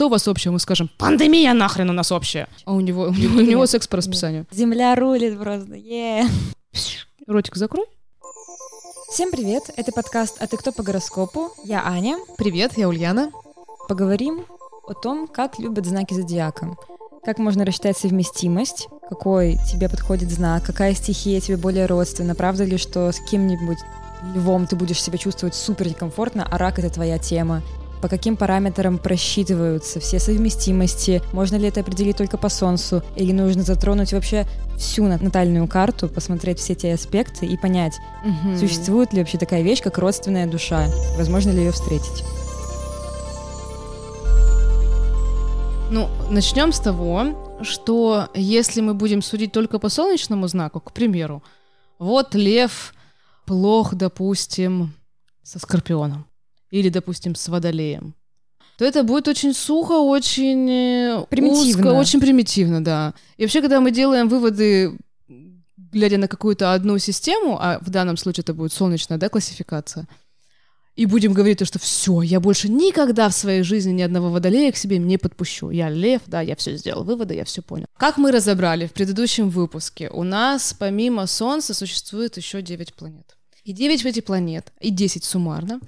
что у вас общее? Мы скажем, пандемия нахрен у нас общая. А у него, у него, у него секс по расписанию. Земля рулит просто, е Ротик закрой. Всем привет, это подкаст «А ты кто по гороскопу?» Я Аня. Привет, я Ульяна. Поговорим о том, как любят знаки зодиака. Как можно рассчитать совместимость, какой тебе подходит знак, какая стихия тебе более родственна, правда ли, что с кем-нибудь львом ты будешь себя чувствовать супер некомфортно, а рак — это твоя тема, по каким параметрам просчитываются все совместимости, можно ли это определить только по солнцу, или нужно затронуть вообще всю натальную карту, посмотреть все эти аспекты и понять, Мгм. существует ли вообще такая вещь, как родственная душа, возможно ли ее встретить. Ну, начнем с того, что если мы будем судить только по солнечному знаку, к примеру, вот лев плох, допустим, со скорпионом или, допустим, с водолеем, то это будет очень сухо, очень э, Примитивно. узко, очень примитивно, да. И вообще, когда мы делаем выводы, глядя на какую-то одну систему, а в данном случае это будет солнечная, да, классификация, и будем говорить то, что все, я больше никогда в своей жизни ни одного водолея к себе не подпущу. Я лев, да, я все сделал выводы, я все понял. Как мы разобрали в предыдущем выпуске, у нас помимо Солнца существует еще 9 планет. И 9 этих планет, и 10 суммарно,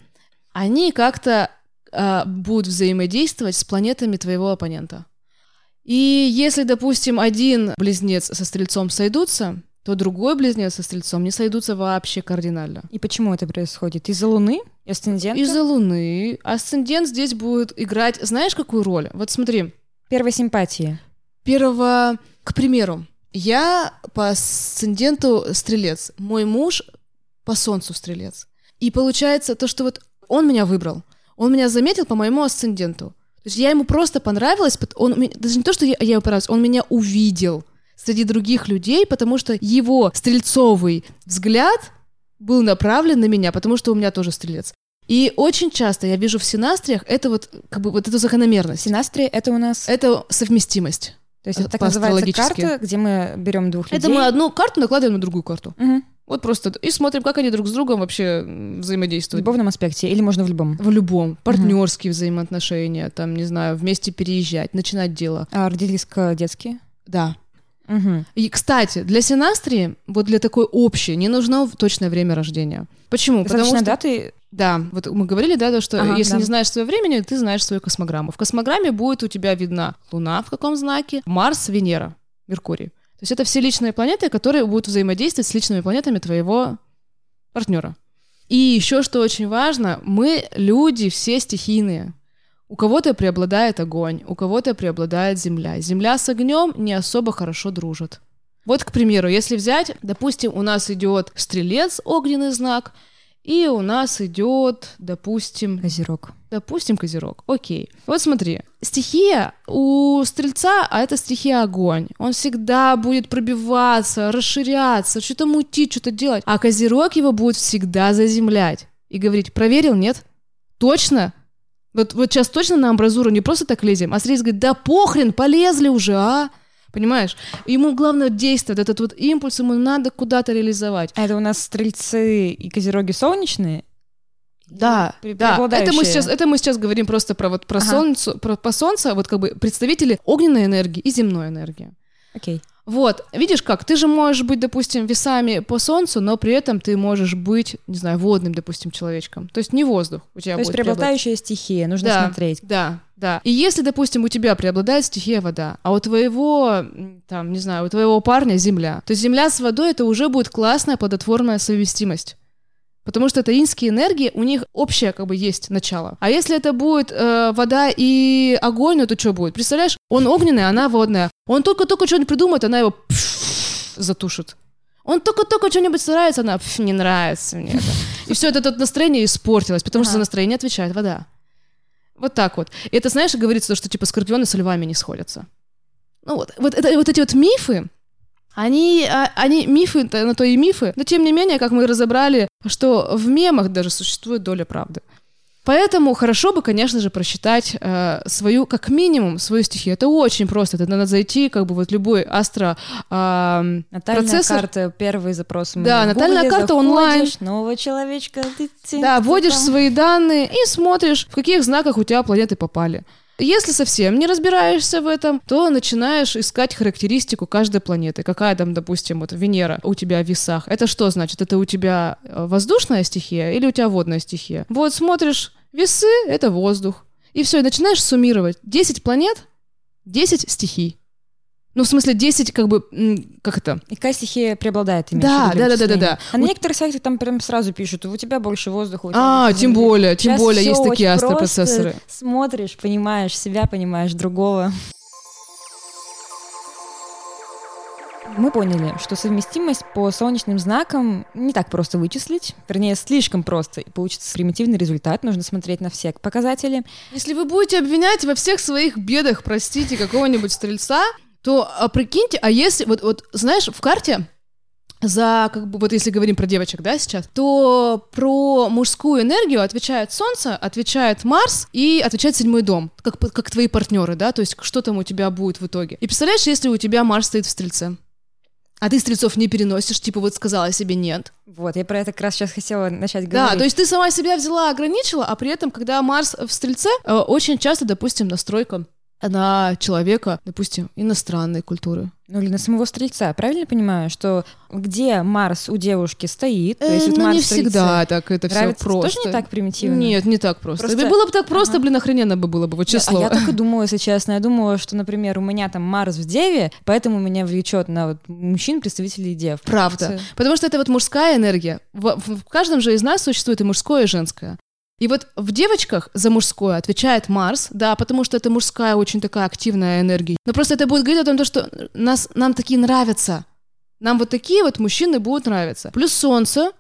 они как-то а, будут взаимодействовать с планетами твоего оппонента. И если, допустим, один близнец со стрельцом сойдутся, то другой близнец со стрельцом не сойдутся вообще кардинально. И почему это происходит? Из-за Луны? И асцендента? Из-за Луны. Асцендент здесь будет играть, знаешь, какую роль? Вот смотри, Первой симпатии. первого, к примеру, я по асценденту стрелец, мой муж по солнцу стрелец. И получается то, что вот он меня выбрал, он меня заметил по моему асценденту. То есть я ему просто понравилась, он, даже не то, что я, я ему понравилась, он меня увидел среди других людей, потому что его стрельцовый взгляд был направлен на меня, потому что у меня тоже стрелец. И очень часто я вижу в синастриях это вот как бы вот эту закономерность. Синастрия — это у нас... Это совместимость. То есть это так называется карта, где мы берем двух людей. Это мы одну карту накладываем на другую карту. Мгм. Вот просто и смотрим, как они друг с другом вообще м, В взаимодействуют. любовном аспекте, или можно в любом. В любом. Партнерские взаимоотношения, там, не знаю, вместе переезжать, начинать дело. А родительско-детские? Да. Угу. И, кстати, для синастрии, вот для такой общей, не нужно точное время рождения. Почему? Достаточно Потому что даты Да, вот мы говорили, да, то, что Ага, если да. не знаешь свое времени, ты знаешь свою космограмму. В космограмме будет у тебя видна Луна в каком знаке, Марс, Венера, Меркурий. То есть это все личные планеты, которые будут взаимодействовать с личными планетами твоего партнера. И еще что очень важно, мы люди все стихийные. У кого-то преобладает огонь, у кого-то преобладает земля. Земля с огнем не особо хорошо дружат. Вот, к примеру, если взять, допустим, у нас идет стрелец, огненный знак, и у нас идет, допустим, Козерог. допустим, козерог. Окей. Вот смотри, стихия у стрельца, а это стихия огонь. Он всегда будет пробиваться, расширяться, что-то мутить, что-то делать. А козерог его будет всегда заземлять. И говорить, проверил, нет? Точно? Вот, вот сейчас точно на амбразуру не просто так лезем, а стрелец говорит, да похрен, полезли уже, а? Понимаешь? Ему главное действовать, этот вот импульс ему надо куда-то реализовать. А это у нас стрельцы и козероги солнечные? Да, да. Это мы сейчас, это мы сейчас говорим просто про вот про Ага. солнце, про по солнце, вот как бы представители огненной энергии и земной энергии. Окей. Вот, видишь как, ты же можешь быть, допустим, весами по солнцу, но при этом ты можешь быть, не знаю, водным, допустим, человечком. То есть не воздух у тебя То есть преобладающая стихия, нужно Да. смотреть. Да, да. И если, допустим, у тебя преобладает стихия вода, а у твоего, там, не знаю, у твоего парня земля, то земля с водой это уже будет классная плодотворная совместимость. Потому что это инские энергии, у них общее как бы есть начало. А если это будет э, вода и огонь, ну то что будет? Представляешь, он огненный, она водная. Он только-только что-нибудь придумает, она его затушит. Он только-только что-нибудь старается, она «Пф, не нравится мне это. И все это тут настроение испортилось, потому что Ага. за настроение отвечает вода. Вот так вот. И это, знаешь, говорится, что типа скорпионы с львами не сходятся. Ну вот, вот, это, вот эти вот мифы, они, а, они мифы, на то и мифы, но тем не менее, как мы разобрали, что в мемах даже существует доля правды. Поэтому хорошо бы, конечно же, просчитать э, свою, как минимум, свою стихию. Это очень просто. Это надо зайти, как бы вот любой астро... эм, Натальная Процессор- карта, первый запрос. Да, натальная Гугле, карта онлайн. Нового человечка. ты- ты- Да, вводишь свои данные и смотришь, в каких знаках у тебя планеты попали. Если совсем не разбираешься в этом, то начинаешь искать характеристику каждой планеты. Какая там, допустим, вот Венера у тебя в весах. Это что значит? Это у тебя э, воздушная стихия или у тебя водная стихия? Вот смотришь, весы — это воздух. И все, и начинаешь суммировать. 10 планет, 10 стихий. Ну, в смысле, 10, как бы, как это? И какая стихия преобладает, имеешь Да, да, да, да, да, да. А на некоторых сайтах там прям сразу пишут, у тебя больше воздуха. У тебя а, тем земли». более, тем Сейчас более, есть такие астропроцессоры. Смотришь, понимаешь себя, понимаешь другого. Мы поняли, что совместимость по солнечным знакам не так просто вычислить, вернее, слишком просто, и получится примитивный результат, нужно смотреть на все показатели. Если вы будете обвинять во всех своих бедах, простите, какого-нибудь стрельца, то а, прикиньте, а если, вот, вот знаешь, в карте за, как бы, вот если говорим про девочек, да, сейчас, то про мужскую энергию отвечает Солнце, отвечает Марс и отвечает седьмой дом, как, как твои партнеры, да, то есть что там у тебя будет в итоге. И представляешь, если у тебя Марс стоит в Стрельце, а ты стрельцов не переносишь, типа вот сказала себе нет. Вот, я про это как раз сейчас хотела начать Да, говорить. то есть ты сама себя взяла, ограничила, а при этом, когда Марс в Стрельце, э, очень часто, допустим, настройка на человека, допустим, иностранной культуры. Ну или на самого стрельца, правильно понимаю, что где Марс у девушки стоит, то есть Э, вот ну, Марс не всегда так это все просто. тоже не так примитивно? Нет, не так просто. Просто- Было бы так просто, Ага. блин, охрененно бы было бы, вот число. А я так и думала, если честно. Я думала, что, например, у меня там Марс в Деве, поэтому меня влечет на вот мужчин, представителей Дев. Правда. Потому что это вот мужская энергия. В- в каждом же из нас существует и мужское, и женское. И вот в девочках за мужское отвечает Марс, да, потому что это мужская очень такая активная энергия. Но просто это будет говорить о том, то, что нас, нам такие нравятся. Нам вот такие вот мужчины будут нравиться. Плюс Солнце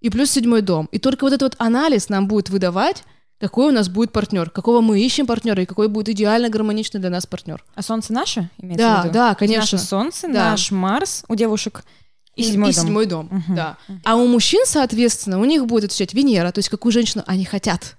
и плюс седьмой дом. И только вот этот вот анализ нам будет выдавать, какой у нас будет партнер, какого мы ищем партнера и какой будет идеально гармоничный для нас партнер. А Солнце наше? Имеется Да, в виду? да, конечно. Наше Солнце, Да. наш Марс у девушек и седьмой и дом. седьмой дом, Мгм. да. А у мужчин, соответственно, у них будет отвечать Венера, то есть какую женщину они хотят.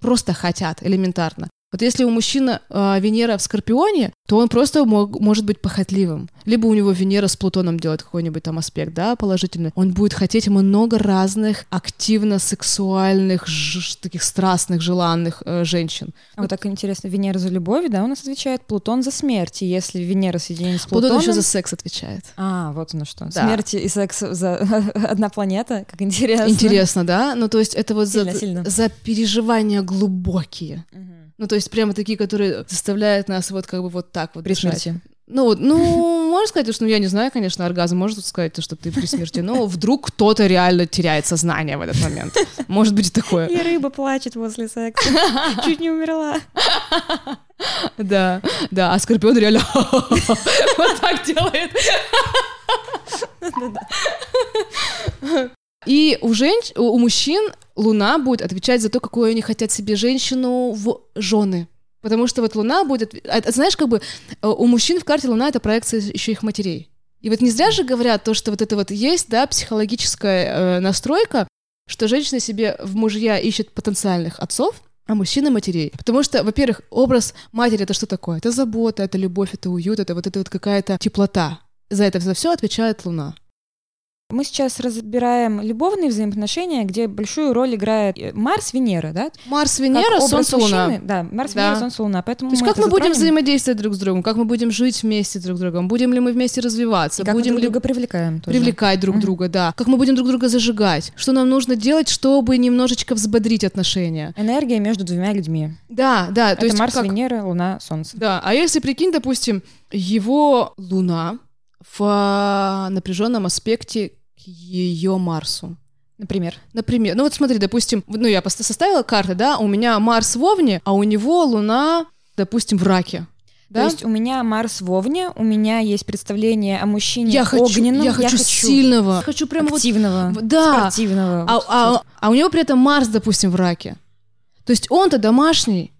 Просто хотят, элементарно. Вот если у мужчины э, Венера в Скорпионе, то он просто мог- может быть похотливым. Либо у него Венера с Плутоном делает какой-нибудь там аспект, да, положительный. Он будет хотеть много разных активно сексуальных, ж- таких страстных, желанных э, женщин. А вот так интересно, Венера за любовь, да, у нас отвечает Плутон за смерть. И если Венера соединена с Плутон Плутоном... еще за секс отвечает. А, вот оно что. Да. Смерть и секс за одна планета, как интересно. Интересно, да? Ну, то есть это вот Сильно, за, сильно. за переживания глубокие. Мгм. Ну, то есть прямо такие, которые заставляют нас вот как бы вот так вот При дышать. смерти. Ну, вот, ну, можно сказать, что ну, я не знаю, конечно, оргазм может сказать, что ты при смерти, но вдруг кто-то реально теряет сознание в этот момент. Может быть и такое. И рыба плачет после секса. Чуть не умерла. Да, да, а Скорпион реально вот так делает. И у женщ... у мужчин Луна будет отвечать за то, какую они хотят себе женщину в жены. Потому что вот Луна будет... отв- а, Знаешь, как бы э, у мужчин в карте Луна — это проекция еще их матерей. И вот не зря же говорят то, что вот это вот есть, да, психологическая э, настройка, что женщина себе в мужья ищет потенциальных отцов, а мужчина матерей. Потому что, во-первых, образ матери это что такое? Это забота, это любовь, это уют, это вот это вот какая-то теплота. За это за все отвечает Луна. Мы сейчас разбираем любовные взаимоотношения, где большую роль играет э, Марс, Венера, да? Марс, Как Венера, образ Солнце, Луна. мужчины. Да, Марс, Да. Венера, Солнце, Луна. Поэтому То есть мы как мы будем затронем. взаимодействовать друг с другом, как мы будем жить вместе друг с другом, будем ли мы вместе развиваться, И как мы будем друг ли друга привлекаем тоже. привлекать друг Мгм. друга, да, как мы будем друг друга зажигать, что нам нужно делать, чтобы немножечко взбодрить отношения. Энергия между двумя людьми. Да, да, то это есть Марс, как- Венера, Луна, Солнце. Да, а если прикинь, допустим, его Луна в а, напряженном аспекте к ее Марсу. Например. Например, ну вот смотри, допустим, ну я просто составила карты, да, у меня Марс в Овне, а у него Луна, допустим, в Раке. Да? То есть у меня Марс в Овне, у меня есть представление о мужчине я хочу, огненном, я хочу сильного, хочу прямо вот, активного, в- да, спортивного. а, Вот а- а у него при этом Марс, допустим, в Раке. То есть он-то домашний,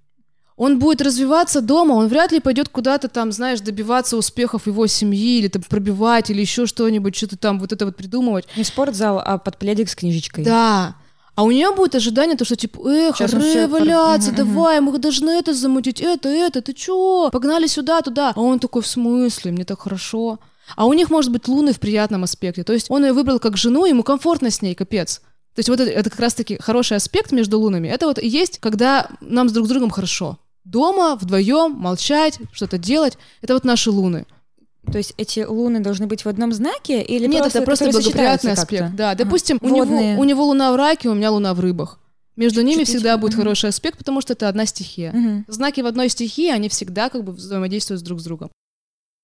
он будет развиваться дома, он вряд ли пойдет куда-то там, знаешь, добиваться успехов его семьи или там пробивать или еще что-нибудь, что-то там вот это вот придумывать. Не спортзал, а под пледик с книжечкой. Да. А у нее будет ожидание, то, что типа, эх, Щас мы ре, всё пор- валяться, Мгм, мгм. давай, мы должны это замутить, это, это, ты чё? Погнали сюда, туда. А он такой, в смысле, мне так хорошо. А у них может быть луны в приятном аспекте. То есть он ее выбрал как жену, ему комфортно с ней, капец. То есть вот это, это как раз-таки хороший аспект между лунами. Это вот и есть, когда нам с друг с другом хорошо. Дома, вдвоем, молчать, что-то делать. Это вот наши луны. То есть эти луны должны быть в одном знаке или Нет, просто, это просто благоприятный аспект. Да, допустим, у, него, у него луна в раке, у меня луна в рыбах. Между ними Чуть-чуть, всегда будет мгм. хороший аспект, потому что это одна стихия. Мгм. Знаки в одной стихии, они всегда как бы взаимодействуют друг с другом.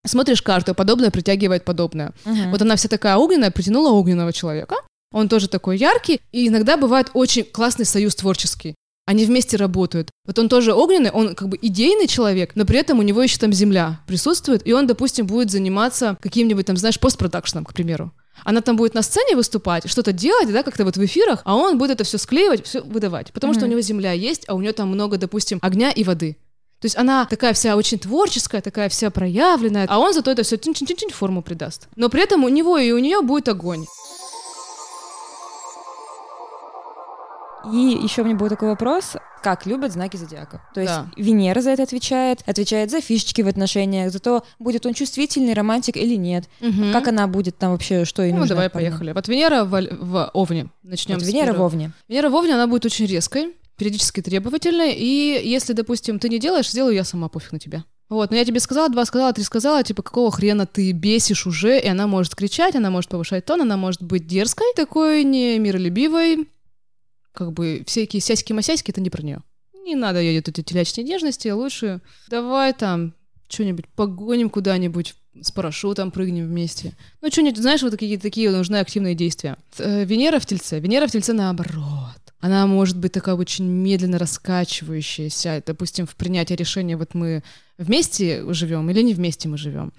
Смотришь карту, подобное притягивает подобное. Мгм. Вот она вся такая огненная, притянула огненного человека. Он тоже такой яркий, и иногда бывает очень классный союз творческий. Они вместе работают. Вот он тоже огненный, он как бы идейный человек, но при этом у него еще там земля присутствует, и он, допустим, будет заниматься каким-нибудь там, знаешь, постпродакшеном, к примеру. Она там будет на сцене выступать, что-то делать, да, как-то вот в эфирах, а он будет это все склеивать, все выдавать. Потому что у него земля есть, а у нее там много, допустим, огня и воды. То есть она такая вся очень творческая, такая вся проявленная, а он зато это все чин-чин-чин форму придаст. Но при этом у него и у нее будет огонь. И еще у меня был такой вопрос, как любят знаки зодиака. То есть Да. Венера за это отвечает, отвечает за фишечки в отношениях, за то, будет он чувствительный, романтик или нет. Как она будет там вообще, что ей Ну, нужно давай, от парня? поехали. Вот Венера в, в Овне. Начнем Вот Венера в. Овне. Венера в Овне, она будет очень резкой, периодически требовательной, и если, допустим, ты не делаешь, сделаю я сама, пофиг на тебя. Вот, но я тебе сказала, два сказала, три сказала, типа, какого хрена ты бесишь уже, и она может кричать, она может повышать тон, она может быть дерзкой, такой не миролюбивой, как бы всякие сяськи-масяськи, это не про нее. Не надо ей вот эти телячные нежности, лучше давай там что-нибудь погоним куда-нибудь, с парашютом прыгнем вместе. Ну, что-нибудь, знаешь, вот такие, такие нужны активные действия. Э, Венера в Тельце. Венера в Тельце наоборот. Она может быть такая очень медленно раскачивающаяся. Допустим, в принятии решения, вот мы вместе живем или не вместе мы живем.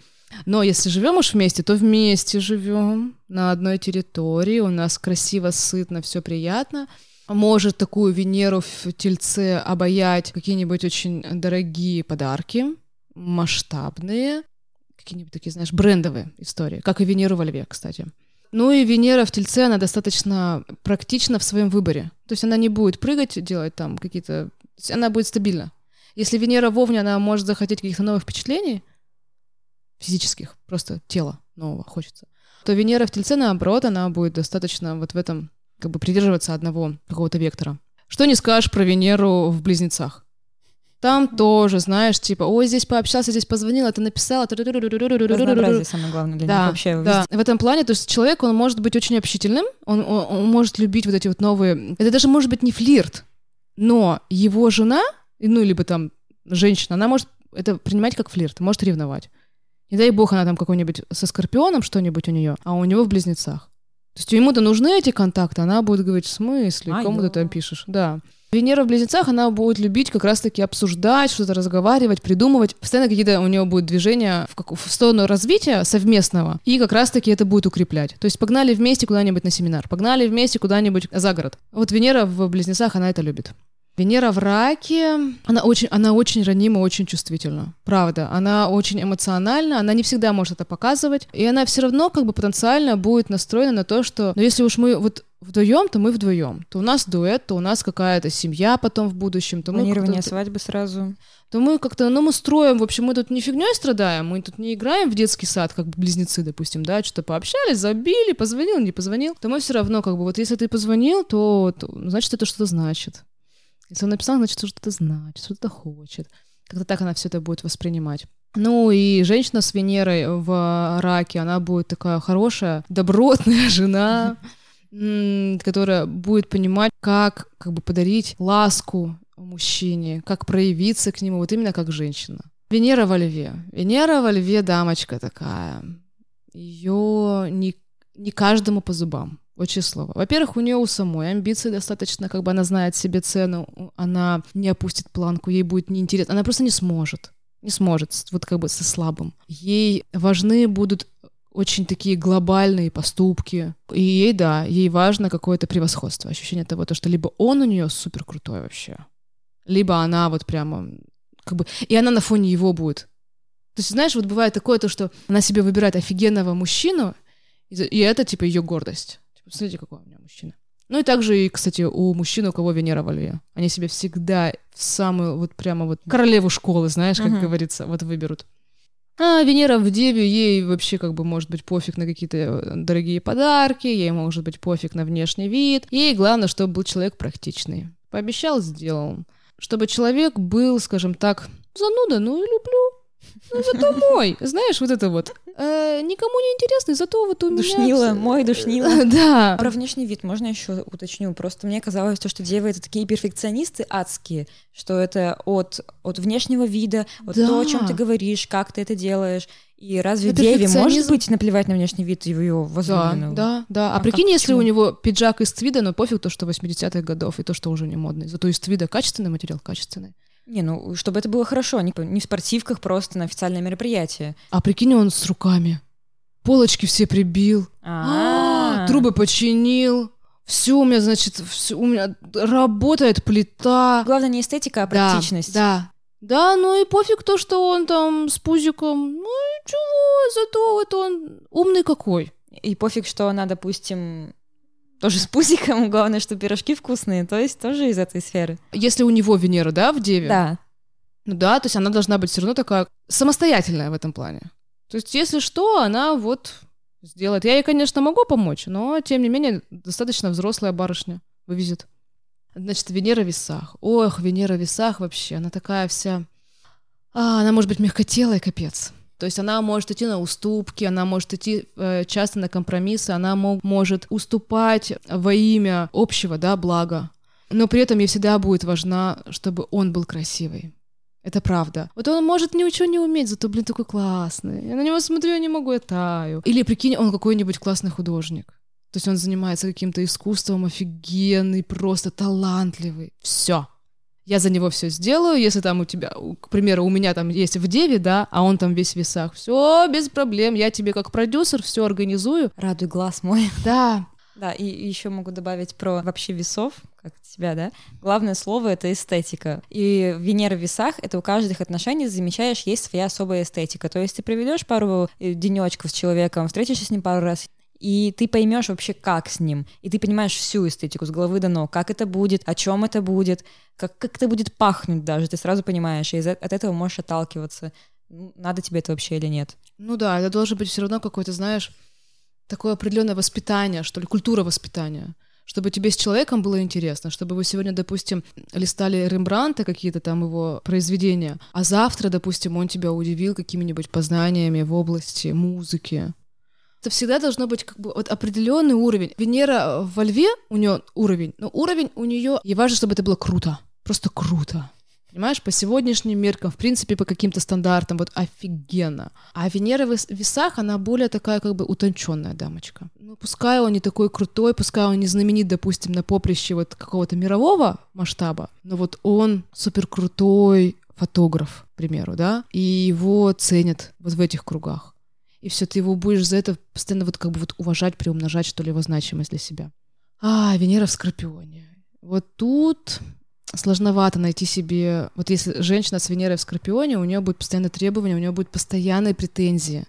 Но если живем уж вместе, то вместе живем на одной территории, у нас красиво, сытно, все приятно. Может такую Венеру в Тельце обаять какие-нибудь очень дорогие подарки, масштабные, какие-нибудь такие, знаешь, брендовые истории, как и Венеру во Льве, кстати. Ну и Венера в Тельце, она достаточно практична в своем выборе. То есть она не будет прыгать, делать там какие-то... Она будет стабильна. Если Венера в Овне, она может захотеть каких-то новых впечатлений, физических, просто тела нового хочется, то Венера в Тельце, наоборот, она будет достаточно вот в этом, как бы придерживаться одного какого-то вектора. Что не скажешь про Венеру в Близнецах? Там тоже, знаешь, типа, ой, здесь пообщался, здесь позвонил, это написал. Разнообразие самое главное для них Да, вообще. да. В этом плане, то есть человек, он может быть очень общительным, он, он, он может любить вот эти вот новые... Это даже может быть не флирт, но его жена, ну, либо там женщина, она может это принимать как флирт, может ревновать. Не дай бог, она там какой-нибудь со скорпионом что-нибудь у нее, а у него в близнецах. То есть ему-то нужны эти контакты, она будет говорить, в смысле, А, кому ты там пишешь? Да. Венера в близнецах, она будет любить как раз-таки обсуждать, что-то разговаривать, придумывать. Постоянно какие-то у нее будут движения в, как- в сторону развития совместного, и как раз-таки это будет укреплять. То есть погнали вместе куда-нибудь на семинар, погнали вместе куда-нибудь за город. Вот Венера в близнецах, она это любит. Венера в раке, она очень, она очень ранима, очень чувствительна. Правда, она очень эмоциональна, она не всегда может это показывать, и она все равно как бы потенциально будет настроена на то, что, ну если уж мы вот вдвоем, то мы вдвоем. То у нас дуэт, то у нас какая-то семья потом в будущем, то мы Планирование как-то- свадьбы сразу. то мы как-то, ну, мы строим, в общем, мы тут не фигней страдаем, мы тут не играем в детский сад, как близнецы, допустим, да, что-то пообщались, забили, позвонил, не позвонил, то мы все равно, как бы, вот если ты позвонил, то, то, значит, это что-то значит. Если он написал, значит, что что-то значит, что-то хочет. Как-то так она все это будет воспринимать. Ну и женщина с Венерой в раке, она будет такая хорошая, добротная жена, которая будет понимать, как как бы подарить ласку мужчине, как проявиться к нему, вот именно как женщина. Венера во льве. Венера во льве дамочка такая. Ее не, не каждому по зубам. Очень слово. Во-первых, у нее у самой амбиции достаточно, как бы она знает себе цену, она не опустит планку, ей будет неинтересно, она просто не сможет. Не сможет, вот как бы со слабым. Ей важны будут очень такие глобальные поступки. И ей, да, ей важно какое-то превосходство, ощущение того, то, что либо он у нее супер крутой вообще, либо она вот прямо как бы... И она на фоне его будет. То есть, знаешь, вот бывает такое то, что она себе выбирает офигенного мужчину, и это, типа, ее гордость. Типа, смотрите, какой у меня мужчина. Ну и также, и, кстати, у мужчин, у кого Венера во льве. Они себе всегда в самую, вот прямо вот королеву школы, знаешь, как Мгм. говорится, вот выберут. А Венера в Деве, ей вообще как бы может быть пофиг на какие-то э, дорогие подарки, ей может быть пофиг на внешний вид. Ей главное, чтобы был человек практичный. Пообещал, сделал. чтобы человек был, скажем так, зануда, ну и люблю. Ну, зато мой. Знаешь, вот это вот. Э, никому не интересный, зато вот у меня... Душнила, мой душнила. Да. Про внешний вид можно еще уточню. Просто мне казалось, то, что девы это такие перфекционисты адские, что это от, от внешнего вида, от Да. того, о чем ты говоришь, как ты это делаешь. И разве Это деве может быть наплевать на внешний вид ее Да, возлюбленного? да, да. А, А прикинь, если почему? у него пиджак из твида, но пофиг то, что 80-х годов, и то, что уже не модный. Зато из твида качественный материал, качественный. Не, ну, чтобы это было хорошо, не, не в спортивках, просто на официальное мероприятие. А прикинь, он с руками. Полочки все прибил. А, Трубы починил. Все у меня, значит, всё, у меня работает плита. Главное не эстетика, а Да, практичность. Да. Да, ну и пофиг то, что он там с пузиком. Ну и чего, зато вот он умный какой. И пофиг, что она, допустим, тоже с пузиком, главное, что пирожки вкусные, то есть тоже из этой сферы. Если у него Венера, да, в Деве? Да. Ну да, то есть она должна быть все равно такая самостоятельная в этом плане. То есть если что, она вот сделает. Я ей, конечно, могу помочь, но тем не менее достаточно взрослая барышня вывезет. Значит, Венера в весах. Ох, Венера в весах вообще, она такая вся... А, она может быть мягкотелая, капец. То есть она может идти на уступки, она может идти э, часто на компромиссы, она мо- может уступать во имя общего, да, блага. Но при этом ей всегда будет важна, чтобы он был красивый. Это правда. Вот он может ничего не уметь, зато, блин, такой классный. Я на него смотрю, я не могу, я таю. Или, прикинь, он какой-нибудь классный художник. То есть он занимается каким-то искусством, офигенный, просто талантливый. Все. Я за него все сделаю, если там у тебя, к примеру, у меня там есть в деве, да, а он там весь в весах. Все, без проблем. Я тебе как продюсер все организую. Радуй глаз мой. Да, Да, и еще могу добавить про вообще весов, как тебя, да. Главное слово — это эстетика. И Венера в весах — это у каждых отношений, замечаешь, есть своя особая эстетика. То есть ты проведешь пару э, денечков с человеком, встретишься с ним пару раз, и ты поймешь вообще, как с ним. И ты понимаешь всю эстетику с головы до ног, как это будет, о чем это будет, как, как это будет пахнуть даже. Ты сразу понимаешь, и от этого можешь отталкиваться. Надо тебе это вообще или нет. Ну да, это должен быть все равно какой-то, знаешь, такое определенное воспитание, что ли, культура воспитания. Чтобы тебе с человеком было интересно, чтобы вы сегодня, допустим, листали Рембранта, какие-то там его произведения, а завтра, допустим, он тебя удивил какими-нибудь познаниями в области музыки. Это всегда должно быть как бы вот определенный уровень. Венера во льве, у нее уровень, но уровень у нее, и важно, чтобы это было круто. Просто круто. Понимаешь, по сегодняшним меркам, в принципе, по каким-то стандартам, вот офигенно. А Венера в вес- весах, она более такая как бы утонченная дамочка. Ну, пускай он не такой крутой, пускай он не знаменит, допустим, на поприще вот какого-то мирового масштаба, но вот он супер крутой фотограф, к примеру, да, и его ценят вот в этих кругах. И все, ты его будешь за это постоянно вот как бы вот уважать, приумножать, что ли, его значимость для себя. А, Венера в Скорпионе. Вот тут сложновато найти себе... Вот если женщина с Венерой в Скорпионе, у нее будет постоянное требование, у нее будет постоянные претензии.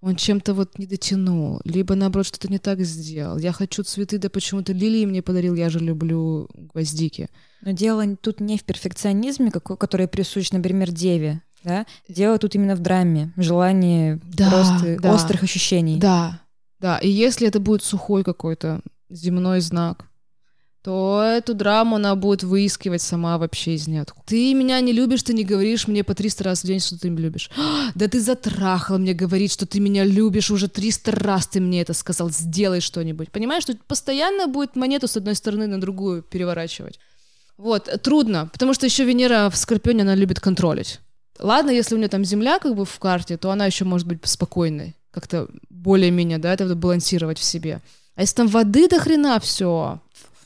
Он чем-то вот не дотянул, либо наоборот что-то не так сделал. Я хочу цветы, да почему-то лилии мне подарил, я же люблю гвоздики. Но дело тут не в перфекционизме, который присущ, например, деве. Да? Дело тут именно в драме, желании Да, просто да. острых ощущений. Да, да. И если это будет сухой какой-то земной знак, то эту драму она будет выискивать сама вообще из ниоткуда. Ты меня не любишь, ты не говоришь мне по 300 раз в день, что ты меня любишь. «А, Да ты затрахал мне говорить, что ты меня любишь, уже 300 раз ты мне это сказал, сделай что-нибудь. Понимаешь, что постоянно будет монету с одной стороны на другую переворачивать. Вот, трудно, потому что еще Венера в Скорпионе, она любит контролить. Ладно, если у нее там Земля как бы в карте, то она еще может быть спокойной, как-то более-менее, да, это балансировать в себе. А если там воды до хрена все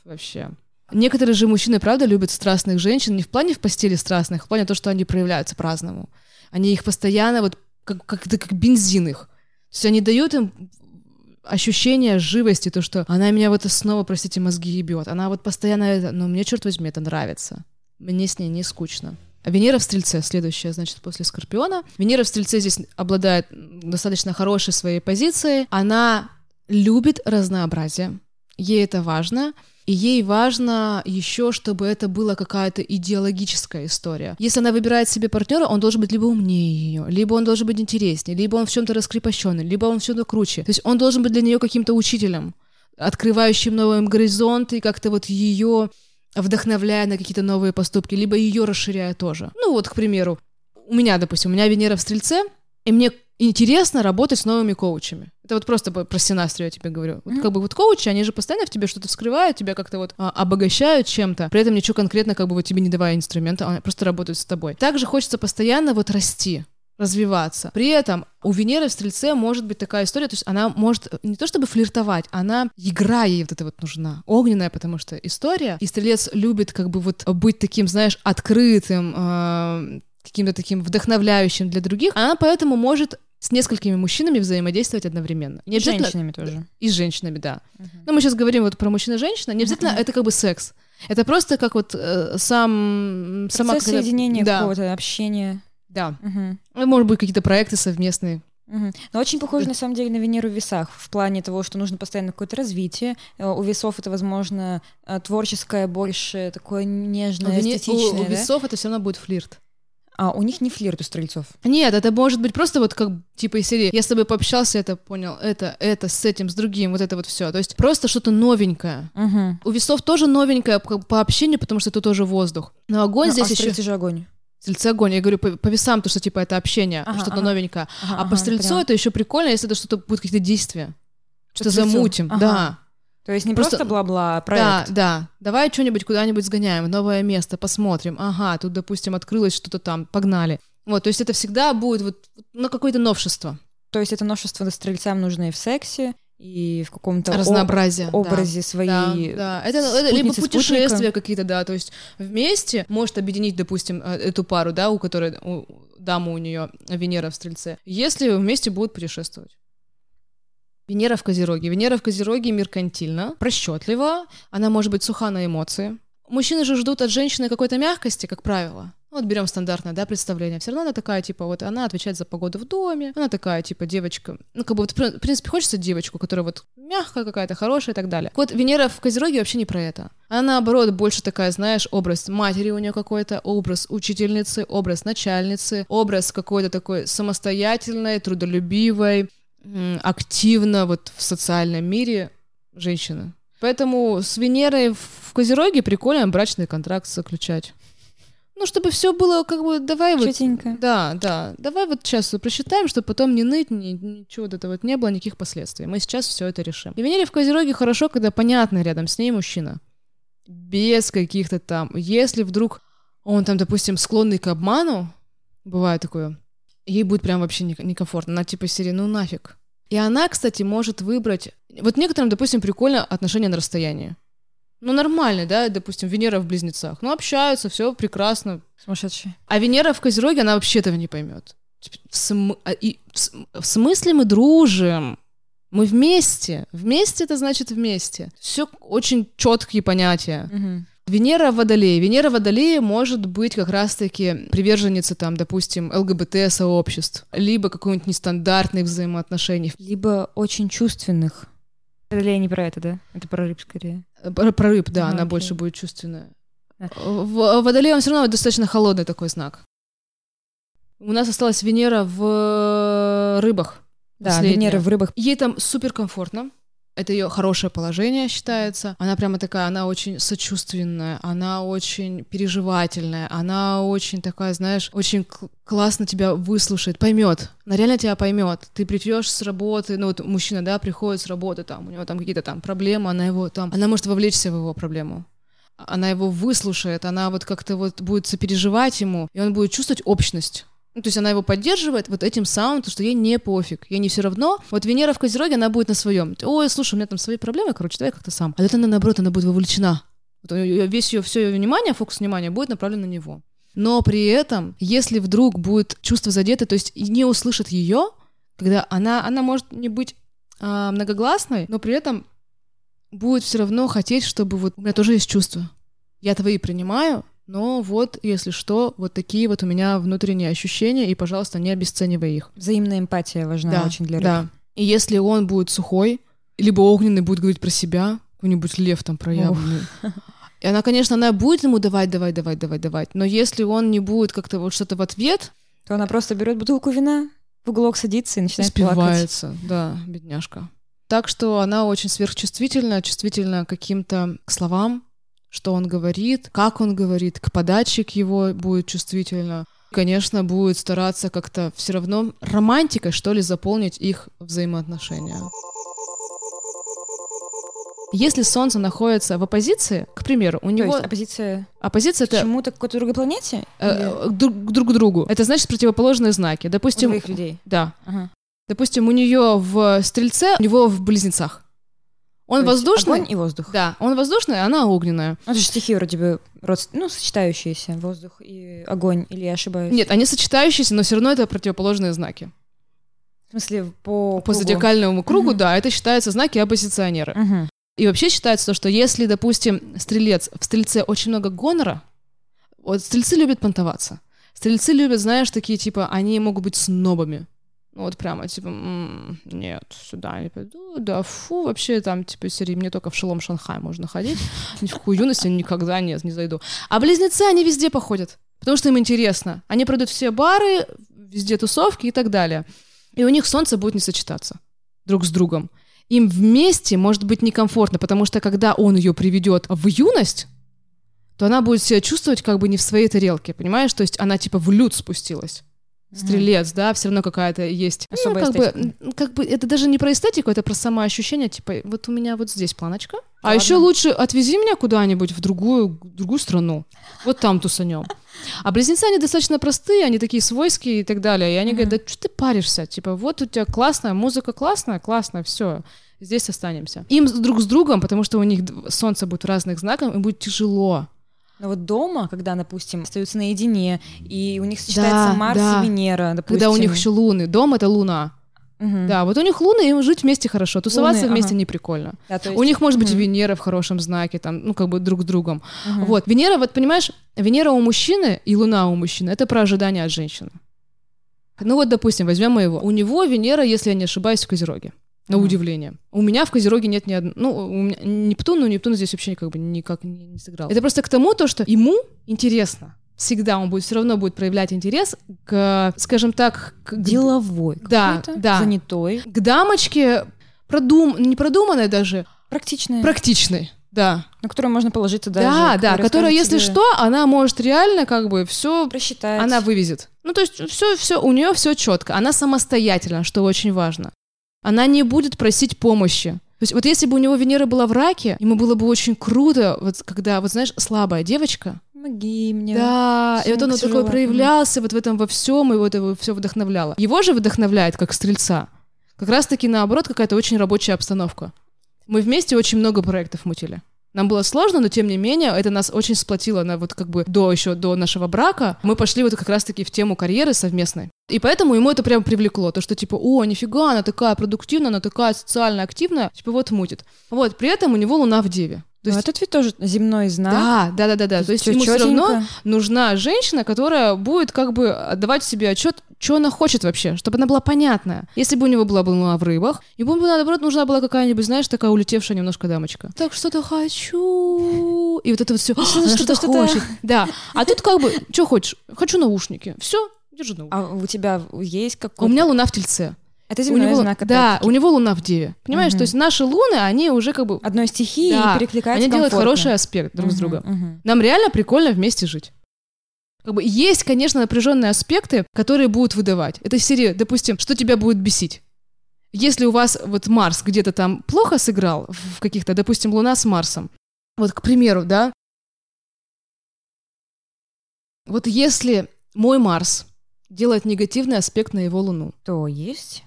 вообще. Некоторые же мужчины, правда, любят страстных женщин не в плане в постели страстных, а в плане того, что они проявляются по-разному. Они их постоянно вот как, как, как бензин их. То есть они дают им ощущение живости, то, что она меня вот снова, простите, мозги ебет. Она вот постоянно это, но мне, черт возьми, это нравится. Мне с ней не скучно. Венера в Стрельце, следующая, значит, после Скорпиона. Венера в Стрельце здесь обладает достаточно хорошей своей позицией. Она любит разнообразие. Ей это важно. И ей важно еще, чтобы это была какая-то идеологическая история. Если она выбирает себе партнера, он должен быть либо умнее ее, либо он должен быть интереснее, либо он в чем-то раскрепощенный, либо он в чем-то круче. То есть он должен быть для нее каким-то учителем, открывающим новые горизонты как-то вот ее вдохновляя на какие-то новые поступки, либо ее расширяя тоже. Ну вот, к примеру, у меня, допустим, у меня Венера в Стрельце, и мне интересно работать с новыми коучами. Это вот просто про синастрию я тебе говорю. Вот как бы вот коучи, они же постоянно в тебе что-то вскрывают, тебя как-то вот а, обогащают чем-то, при этом ничего конкретно как бы вот тебе не давая инструмента, они просто работают с тобой. Также хочется постоянно вот расти развиваться. При этом у Венеры в Стрельце может быть такая история, то есть она может не то чтобы флиртовать, она игра ей вот эта вот нужна, огненная, потому что история, и Стрелец любит как бы вот быть таким, знаешь, открытым, э, каким-то таким вдохновляющим для других, она поэтому может с несколькими мужчинами взаимодействовать одновременно. Не обязательно... с женщинами тоже. И с женщинами, да. Uh-huh. Но мы сейчас говорим вот про мужчин и женщин, не обязательно uh-huh. это как бы секс. Это просто как вот э, сам... Процесс сама соединения да. какого-то, общения. Да. Угу. Может быть, какие-то проекты совместные. Угу. Но очень похоже, на самом деле, на Венеру в весах, в плане того, что нужно постоянно какое-то развитие. Э, у весов это, возможно, э, творческое, больше такое нежное, у эстетичное. У, у весов это все равно будет флирт. А у них не флирт у стрельцов? Нет, это может быть просто вот как типа из серии «Я с тобой пообщался, это понял, это, это, с этим, с другим, вот это вот все». То есть просто что-то новенькое. Угу. У весов тоже новенькое по, по общению, потому что это тоже воздух. Но огонь ну, здесь а еще... же огонь. Стрельцы огонь. Я говорю по, по весам, то, что типа это общение, ага, что-то ага. новенькое. Ага, а ага, по стрельцу это еще прикольно, если это что-то будет какие-то действия. Что-то замутим. Ага. Да. То есть не просто, просто бла-бла, а проект. Да, да. Давай что-нибудь куда-нибудь сгоняем, новое место, посмотрим. Ага, тут, допустим, открылось что-то там, погнали. Вот, то есть это всегда будет вот, ну, какое-то новшество. То есть это новшество стрельцам нужно и в сексе, и в каком-то разнообразие, об, образе да, своей. Да, да. Это, это либо путешествия какие-то, да, то есть вместе может объединить, допустим, э, эту пару, да, у которой у, дама у нее Венера в Стрельце, если вместе будут путешествовать. Венера в Козероге. Венера в Козероге меркантильна, расчетлива, она может быть суха на эмоции. Мужчины же ждут от женщины какой-то мягкости, как правило. Вот берем стандартное, да, представление. Все равно она такая, типа, вот она отвечает за погоду в доме, она такая, типа, девочка. Ну, как бы вот, в принципе, хочется девочку, которая вот мягкая какая-то, хорошая и так далее. Вот Венера в Козероге вообще не про это. Она, наоборот, больше такая, знаешь, образ матери у нее какой-то, образ учительницы, образ начальницы, образ какой-то такой самостоятельной, трудолюбивой, активно вот в социальном мире женщины. Поэтому с Венерой в Козероге прикольно брачный контракт заключать. Ну, чтобы все было как бы, давай Чётенько. вот... Да, да. Давай вот сейчас просчитаем, чтобы потом не ныть, ни, ничего вот этого вот не было, никаких последствий. Мы сейчас все это решим. И Венере в Козероге хорошо, когда понятно рядом с ней мужчина. Без каких-то там... Если вдруг он там, допустим, склонный к обману, бывает такое, ей будет прям вообще некомфортно. Она типа серии, ну нафиг. И она, кстати, может выбрать... Вот некоторым, допустим, прикольно отношения на расстоянии. Ну, нормально, да, допустим, Венера в Близнецах. Ну, общаются, все прекрасно. Сумасшедшие. А Венера в Козероге, она вообще этого не поймет. Типа, в, см... А, и... в смысле мы дружим? Мы вместе. Вместе это значит вместе. Все очень четкие понятия. Угу. Венера в Водолее. Венера в Водолее может быть как раз-таки приверженница, там, допустим, ЛГБТ-сообществ, либо какой-нибудь нестандартных взаимоотношений. Либо очень чувственных. Водолея не про это, да? Это про рыб скорее. Про, про рыб, да, ага, она окей. больше будет чувственная. А. В Водолее он все равно достаточно холодный такой знак. У нас осталась Венера в рыбах. Да, последняя. Венера в рыбах. Ей там супер комфортно. Это ее хорошее положение считается. Она прямо такая, она очень сочувственная, она очень переживательная, она очень такая, знаешь, очень классно тебя выслушает, поймет. Она реально тебя поймет. Ты придешь с работы, ну вот мужчина, да, приходит с работы, там, у него там какие-то там проблемы, она его там, она может вовлечься в его проблему она его выслушает, она вот как-то вот будет сопереживать ему, и он будет чувствовать общность. Ну, то есть она его поддерживает вот этим самым, то, что ей не пофиг, ей не все равно. Вот Венера в Козероге, она будет на своем. Ой, слушай, у меня там свои проблемы, короче, давай как-то сам. А вот она, наоборот, она будет вовлечена. Вот весь ее, все ее внимание, фокус внимания будет направлен на него. Но при этом, если вдруг будет чувство задето, то есть не услышит ее, когда она, она может не быть а, многогласной, но при этом будет все равно хотеть, чтобы вот у меня тоже есть чувства. Я твои принимаю, но вот, если что, вот такие вот у меня внутренние ощущения, и, пожалуйста, не обесценивай их. Взаимная эмпатия важна да, очень для рыб. Да. И если он будет сухой, либо огненный будет говорить про себя, какой-нибудь лев там проявленный. И она, конечно, она будет ему давать, давать, давать, давать, давать. Но если он не будет как-то вот что-то в ответ... То она просто берет бутылку вина, в уголок садится и начинает Спивается, плакать. да, бедняжка. Так что она очень сверхчувствительна, чувствительна к каким-то словам, что он говорит, как он говорит, к подаче к его будет чувствительно. Конечно, будет стараться как-то все равно романтикой, что ли, заполнить их взаимоотношения. Если Солнце находится в оппозиции, к примеру, у То него... есть оппозиция Оппозиция к это чему-то, к какой-то другой планете? э, Или друг, друг к другу. Это значит противоположные знаки. у Допустим, двоих людей? да. Ага. Допустим, у нее в Стрельце, у него в Близнецах. Он То воздушный. Огонь и воздух. Да, он воздушный, а она огненная. Ну, это же стихи вроде бы родст- ну, сочетающиеся. Воздух и огонь. Или я ошибаюсь? Нет, они сочетающиеся, но все равно это противоположные знаки. В смысле, по По кругу? зодиакальному кругу, Мгм. да, это считаются знаки оппозиционеры. Мгм. И вообще считается то, что если, допустим, стрелец, в стрельце очень много гонора, вот стрельцы любят понтоваться. Стрельцы любят, знаешь, такие, типа, они могут быть снобами. Ну, вот прямо, типа, «М, нет, сюда не пойду, да, фу, вообще там, типа, серии, мне только в шелом Шанхай можно ходить, ни в я никогда нет, не зайду. А близнецы, они везде походят, потому что им интересно. Они пройдут все бары, везде тусовки и так далее. И у них солнце будет не сочетаться друг с другом им вместе может быть некомфортно, потому что когда он ее приведет в юность, то она будет себя чувствовать как бы не в своей тарелке, понимаешь? То есть она типа в люд спустилась. Стрелец, да, все равно какая-то есть. Особая ну, как эстетика. бы, как бы это даже не про эстетику, это про самоощущение, типа, вот у меня вот здесь планочка. А Ладно. еще лучше отвези меня куда-нибудь в другую, другую страну. Вот там тусанем. А близнецы, они достаточно простые, они такие свойские и так далее. И они говорят, да что ты паришься? Типа, вот у тебя классная, музыка классная, классно, все. Здесь останемся. Им друг с другом, потому что у них солнце будет в разных знаках, им будет тяжело. Но вот дома, когда, допустим, остаются наедине, и у них сочетается Да, Марс да. и Венера, допустим. Когда у них еще луны. Дом — это луна. Мгм. Да, вот у них луны, им жить вместе хорошо. Тусоваться Луны, вместе ага. не прикольно. Да, то У есть- них может быть и Мгм. Венера в хорошем знаке, там, ну, как бы друг с другом. Мгм. Вот, Венера, вот понимаешь, Венера у мужчины и Луна у мужчины — это про ожидание от женщины. Ну вот, допустим, возьмем моего. У него Венера, если я не ошибаюсь, в Козероге. На Мгм. удивление. У меня в Козероге нет ни одной... Ну, у меня Нептун, но Нептун здесь вообще как бы никак не, не сыграл. Это просто к тому, то, что ему интересно. Всегда он будет все равно будет проявлять интерес к, скажем так, к, Деловой Да, какой-то, да. занятой, к дамочке продум... не продуманной даже, практичной, практичной. Да. на которую можно положиться даже. да, да, которая, если тебе, что, она может реально как бы все просчитать. она вывезет. Ну, то есть все, все, у нее все четко. Она самостоятельна, что очень важно. Она не будет просить помощи. То есть вот если бы у него Венера была в раке, ему было бы очень круто, вот когда, вот знаешь, слабая девочка, Помоги мне. да, и вот он вот такой проявлялся вот в этом во всем, и вот его все вдохновляло. Его же вдохновляет, как стрельца. Как раз-таки наоборот, какая-то очень рабочая обстановка. Мы вместе очень много проектов мутили. Нам было сложно, но тем не менее это нас очень сплотило на вот как бы до еще до нашего брака. Мы пошли вот как раз-таки в тему карьеры совместной. И поэтому ему это прям привлекло. То, что типа, о, нифига, она такая продуктивная, она такая социально активная, типа вот мутит. Вот, при этом у него луна в деве. То Ну, есть, этот ведь тоже земной знак. да, да, да, да, да. То есть Всё ему все равно нужна женщина, которая будет как бы отдавать себе отчет, что она хочет вообще, чтобы она была понятная. Если бы у него была бы луна в рыбах, ему бы, наоборот, нужна была какая-нибудь, знаешь, такая улетевшая немножко дамочка. Так что-то хочу. И вот это вот все. Что-то что-то. хочет. Да. А тут как бы, что хочешь? Хочу наушники. Все, держи наушники. А у тебя есть У какой-то... меня луна в тельце. Это У земной него, знак, да, у него луна в деве. Понимаешь, Мгм. то есть наши луны, они уже как бы Одной стихии Да, и перекликаются они делают комфортно. хороший аспект друг с Мгм, другом. мгм. Нам реально прикольно вместе жить. Как бы есть, конечно, напряженные аспекты, которые будут выдавать. Это из серии, допустим, что тебя будет бесить. Если у вас вот Марс где-то там плохо сыграл в каких-то, допустим, Луна с Марсом, вот, к примеру, да, вот если мой Марс делает негативный аспект на его Луну, То есть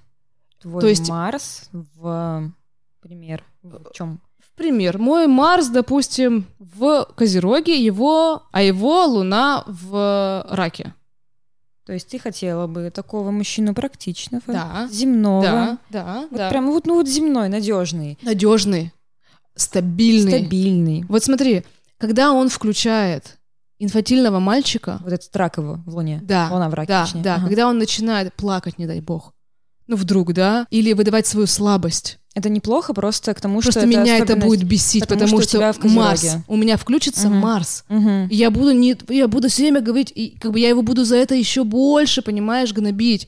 твой То есть- Марс в пример в чем? в пример, мой Марс, допустим, в Козероге, его, а его Луна в Раке. То есть ты хотела бы такого мужчину практичного, Да. земного, Да, да, вот да. прям вот ну вот земной, надежный, Надежный, стабильный. стабильный. Вот смотри, когда он включает инфантильного мальчика, Вот этот рак его в Луне. да, Луна в раке, да, точнее. да, Ага. когда он начинает плакать, не дай бог, ну вдруг, да, или выдавать свою слабость, Это неплохо просто к тому, просто что меня это особенность- будет бесить, потому потому, что у что, Козероге. Марс, у меня включится Мгм. Марс, Мгм. и я буду не, я буду все время говорить, и как бы я его буду за это еще больше, понимаешь, гнобить.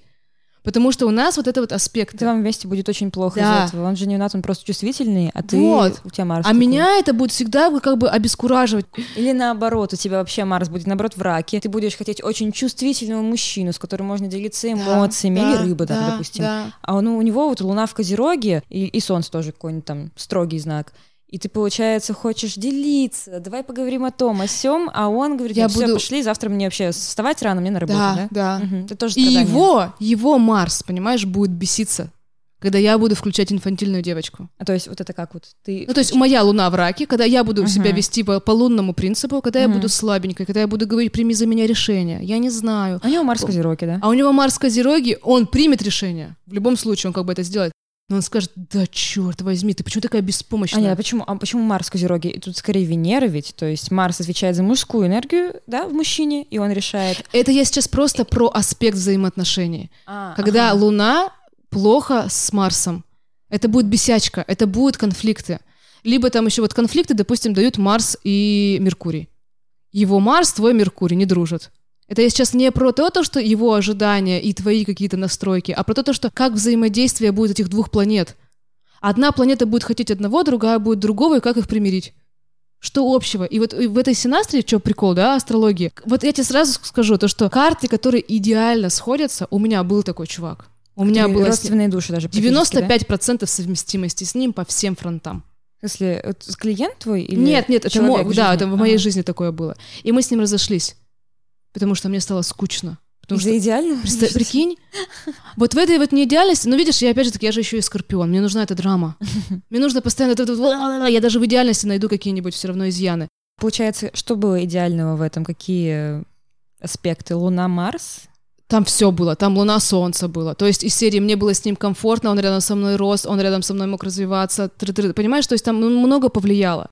Потому что у нас вот это вот аспект. Это вам вместе будет очень плохо Да. из этого. Он же не Нат, он просто чувствительный, а ты Вот. у тебя Марс. А такой. меня это будет всегда как бы обескураживать. Или наоборот, у тебя вообще Марс будет наоборот в раке. Ты будешь хотеть очень чувствительного мужчину, с которым можно делиться эмоциями, Да, или да, рыба, да, допустим. да. А он, у него вот Луна в Козероге, и, и Солнце тоже какой-нибудь там строгий знак. И ты, получается, хочешь делиться, давай поговорим о том, о сём, а он говорит, Я я все, буду- пошли, завтра мне вообще вставать рано, мне на работу, Да, да? да. Мгм, Это тоже И страдание. его, его Марс, понимаешь, будет беситься, когда я буду включать инфантильную девочку. А то есть вот это как вот ты... Ну, то есть моя луна в раке, когда я буду себя Мгм. вести по, по лунному принципу, когда я Мгм. буду слабенькой, когда я буду говорить, прими за меня решение. Я не знаю. А у него Марс в Козероге, да? А у него Марс в Козероге, он примет решение. В любом случае, он как бы это сделает. Но он скажет, да черт возьми, ты почему такая А, беспомощная? нет, а почему, а почему Марс в Козероге? И Тут скорее Венера ведь, то есть Марс отвечает за мужскую энергию, да, в мужчине, и он решает... Это я сейчас просто про аспект взаимоотношений. Когда ага. Луна плохо с Марсом, это будет бесячка, это будут конфликты. Либо там еще вот конфликты, допустим, дают Марс и Меркурий. Его Марс, твой Меркурий не дружат. Это я сейчас не про то, то, что его ожидания и твои какие-то настройки, а про то, то, что как взаимодействие будет этих двух планет. Одна планета будет хотеть одного, другая будет другого, и как их примирить. Что общего? И вот в этой синастрии, что прикол, да, астрологии, вот я тебе сразу скажу, то, что карты, которые идеально сходятся, у меня был такой чувак. У меня было родственные души даже практически, да? 95% совместимости с ним по всем фронтам. Это клиент твой или нет, нет, это человек мой, в да, это в моей Ага. жизни такое было. И мы с ним разошлись, потому что мне стало скучно. Потому Из-за что идеального? Представь, прикинь, вот в этой вот неидеальности, ну видишь, я опять же таки, я же еще и скорпион, мне нужна эта драма. Мне нужно постоянно, я даже в идеальности найду какие-нибудь все равно изъяны. Получается, что было идеального в этом? Какие аспекты? Луна, Марс? Там все было, там луна, солнце было. То есть из серии мне было с ним комфортно, он рядом со мной рос, он рядом со мной мог развиваться. тры-тры. Понимаешь, то есть там много повлияло.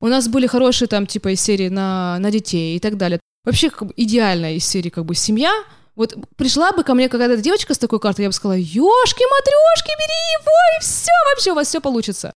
У нас были хорошие там типа из серии на, на детей и так далее. Вообще как бы идеальная из серии как бы семья. Вот пришла бы ко мне какая-то девочка с такой картой, я бы сказала, ёшки, матрешки, бери его, и все, вообще у вас все получится.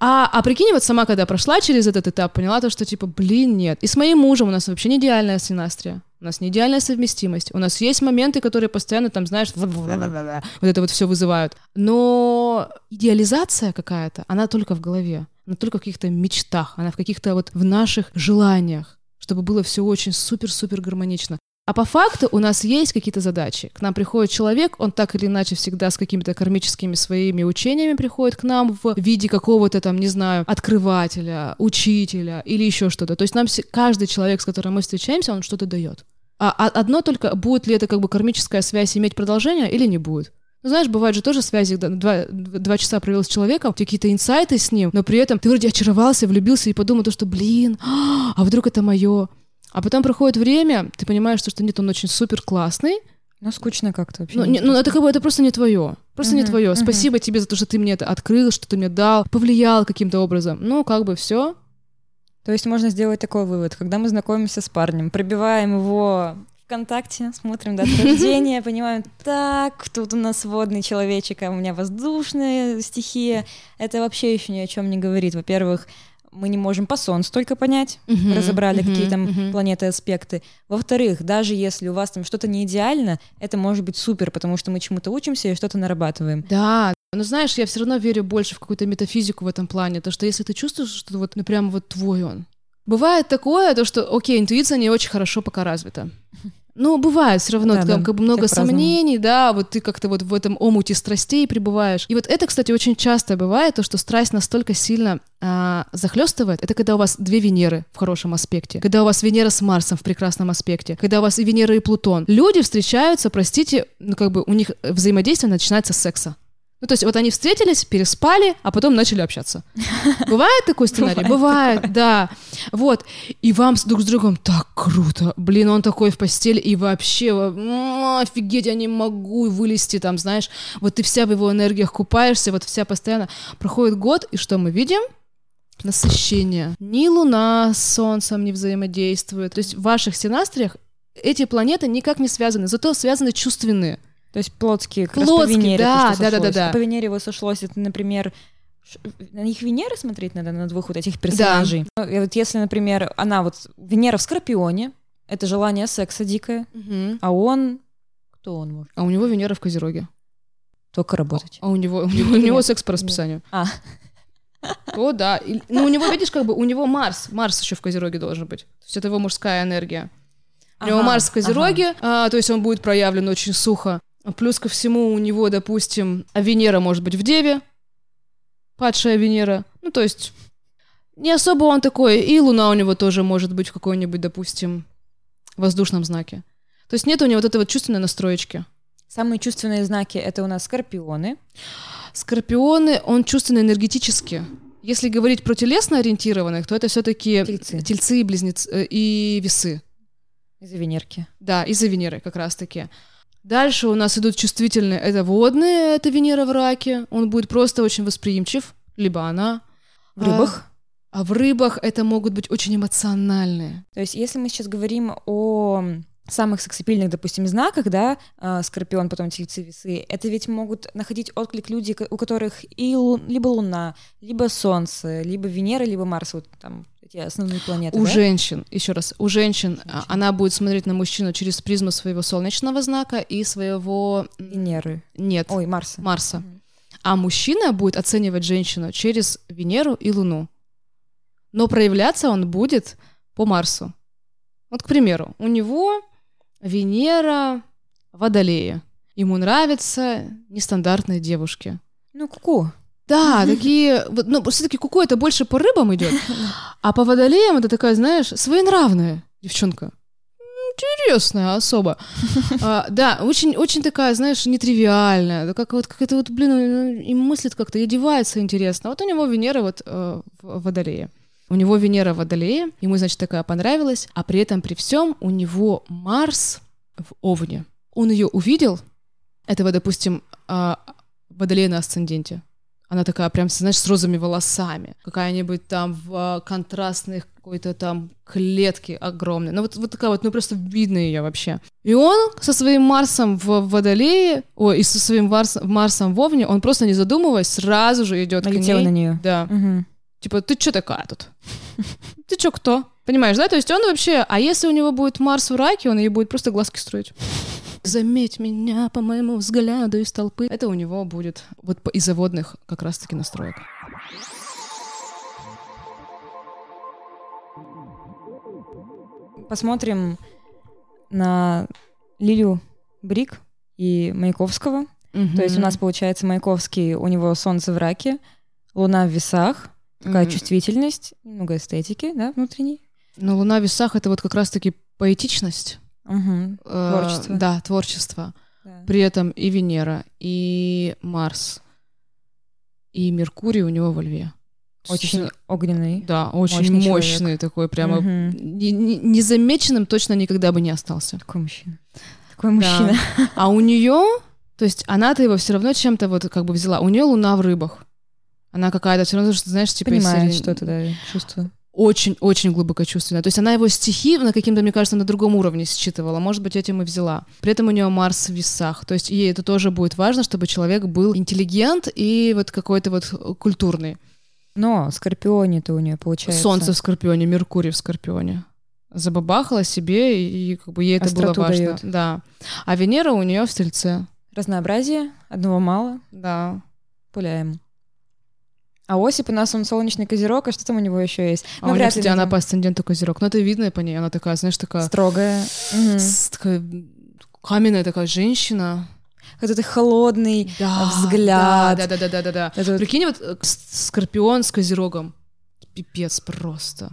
А, а прикинь, вот сама когда прошла через этот этап, поняла то, что типа, блин, нет. И с моим мужем у нас вообще не идеальная синастрия. У нас не идеальная совместимость. У нас есть моменты, которые постоянно там, знаешь, вот это вот все вызывают. Но идеализация какая-то, она только в голове. Она только в каких-то мечтах, она в каких-то вот в наших желаниях, чтобы было все очень супер-супер гармонично. А по факту у нас есть какие-то задачи. К нам приходит человек, он так или иначе всегда с какими-то кармическими своими учениями приходит к нам в виде какого-то там, не знаю, открывателя, учителя или еще что-то. То есть нам каждый человек, с которым мы встречаемся, он что-то дает. А а одно только, будет ли это как бы кармическая связь иметь продолжение или не будет. Ну, знаешь, бывают же тоже связи, когда два, два часа провел с человеком, какие-то инсайты с ним, но при этом ты вроде очаровался, влюбился и подумал, то, что, блин, а вдруг это мое? А потом проходит время, ты понимаешь, то, что нет, он очень супер классный, Ну, скучно как-то вообще. ну, не- ну, это как бы это просто не твое. Просто не Мгм, твое. мгм. Спасибо тебе за то, что ты мне это открыл, что ты мне дал, повлиял каким-то образом. Ну, как бы все. То есть можно сделать такой вывод. Когда мы знакомимся с парнем, пробиваем его ВКонтакте, смотрим дату рождения, понимаем, так, тут у нас водный человечек, а у меня воздушная стихия. Это вообще еще ни о чем не говорит. Во-первых, мы не можем по солнцу только понять, разобрали, какие там планеты, аспекты. Во-вторых, даже если у вас там что-то не идеально, это может быть супер, потому что мы чему-то учимся и что-то нарабатываем. Да, но знаешь, я все равно верю больше в какую-то метафизику в этом плане, то что если ты чувствуешь, что вот, ну прям вот твой он. Бывает такое, то что, окей, интуиция не очень хорошо пока развита. Ну, бывает все равно, Да, там да, как бы много сомнений, да, вот ты как-то вот в этом омуте страстей пребываешь. И вот это, кстати, очень часто бывает, то, что страсть настолько сильно а, захлестывает, это когда у вас две Венеры в хорошем аспекте, когда у вас Венера с Марсом в прекрасном аспекте, когда у вас и Венера, и Плутон. Люди встречаются, простите, ну как бы у них взаимодействие начинается с секса. Ну, то есть вот они встретились, переспали, а потом начали общаться. Бывает такой сценарий? Бывает, да. Вот. И вам с друг с другом так круто. Блин, он такой в постели, и вообще, офигеть, я не могу вылезти там, знаешь. Вот ты вся в его энергиях купаешься, вот вся постоянно. Проходит год, и что мы видим? Насыщение. Ни Луна с Солнцем не взаимодействует. То есть в ваших синастриях эти планеты никак не связаны, зато связаны чувственные. То есть плотские, как раз Плотские, по Венере. то, да, что да, да, да, да. А По Венере его сошлось, это, например, на них Венеры смотреть надо, на двух вот этих персонажей. Ну, и вот если, например, она вот, Венера в Скорпионе, это желание секса дикое, а он Кто он может? А у него Венера в Козероге. Только работать. А у него, у него, у него секс по расписанию. А. О, да. И- Ну, у него, видишь, как бы, у него Марс. Марс еще в Козероге должен быть. То есть это его мужская энергия. У него Ага, Марс в Козероге, а, то есть он будет проявлен очень сухо. Плюс ко всему у него, допустим, Венера может быть в Деве, падшая Венера. Ну, то есть не особо он такой. И Луна у него тоже может быть в какой-нибудь, допустим, воздушном знаке. То есть нет у него вот этой вот чувственной настроечки. Самые чувственные знаки это у нас скорпионы. Скорпионы, он чувственно энергетически. Если говорить про телесно ориентированных, то это все-таки Тельцы. тельцы и близнецы э, и весы. Из-за Венерки. Да, из-за Венеры как раз-таки. Дальше у нас идут чувствительные, это водные, это Венера в раке. Он будет просто очень восприимчив, либо она. В рыбах. А, а в рыбах это могут быть очень эмоциональные. То есть, если мы сейчас говорим о самых сексапильных, допустим, знаках, да, а, Скорпион, потом Тельцы, Весы, это ведь могут находить отклик люди, у которых и лу- либо Луна, либо Солнце, либо Венера, либо Марс, вот там эти основные планеты, у да? женщин, еще раз, у женщин а, она будет смотреть на мужчину через призму своего солнечного знака и своего... Венеры. Нет, Ой, Марса. Марса. А мужчина будет оценивать женщину через Венеру и Луну. Но проявляться он будет по Марсу. Вот, к примеру, у него Венера в Водолее. Ему нравятся нестандартные девушки. Ну, куку. Да, такие, вот, ну, все-таки куку это больше по рыбам идет, а по водолеям это такая, знаешь, своенравная девчонка. Интересная особа. А, да, очень, очень такая, знаешь, нетривиальная. Да Как вот какая-то вот, блин, и мыслит как-то, и одевается интересно. Вот у него Венера вот э, в Водолее. У него Венера в Водолее, ему, значит, такая понравилась, а при этом, при всем, у него Марс в Овне. Он ее увидел, этого, допустим, а, Водолея на асценденте. Она такая прям, знаешь, с розовыми волосами. Какая-нибудь там в а, контрастных какой-то там клетке огромной. Ну вот, вот такая вот, ну просто видно ее вообще. И он со своим Марсом в Водолее, ой, и со своим Марс, Марсом в Овне, он просто не задумываясь, сразу же идет к Налетела ней. на нее. Да. Мгм. Типа, ты чё такая тут? Ты чё кто? Понимаешь, да? То есть он вообще... А если у него будет Марс в раке, он ей будет просто глазки строить. Заметь меня по моему взгляду из толпы. Это у него будет вот по- из-за водных как раз-таки настроек. Посмотрим на Лилю Брик и Маяковского. То есть у нас получается Маяковский, у него солнце в раке, луна в весах, такая Мгм. чувствительность, немного эстетики, да, внутренней. Но Луна в весах — это вот как раз-таки поэтичность. Мгм. э, Творчество. Да, творчество. Да. При этом и Венера, и Марс, и Меркурий у него во Льве. Очень огненный. Да, очень мощный мощный, человек. такой, прямо Мгм. не- не- незамеченным точно никогда бы не остался. Такой мужчина. Такой мужчина. А у нее, то есть она-то его все равно чем-то вот как бы взяла. У нее луна в рыбах. Она какая-то все равно, что, знаешь, типа из Понимает серии- что-то, да, чувствую. Очень-очень глубоко чувственная. То есть она его стихи на каким-то, мне кажется, на другом уровне считывала. Может быть, этим и взяла. При этом у нее Марс в весах. То есть ей это тоже будет важно, чтобы человек был интеллигент и вот какой-то вот культурный. Но Скорпионе-то у нее получается. Солнце в Скорпионе, Меркурий в Скорпионе. Забабахала себе, и как бы ей это Остроту было важно. даёт. Да. А Венера у нее в Стрельце. Разнообразие, одного мало, Да. пуляем. А Осип у нас он солнечный козерог, а что там у него еще есть? А Ну, у нее, ли кстати, она по асценденту Козерог. Но это видно по ней. Она такая, знаешь, такая, Строгая. С- такая каменная такая женщина. Вот этот холодный Да, взгляд. Да, да, да, да, да, да. Это Прикинь, вот э, скорпион с козерогом. Пипец просто.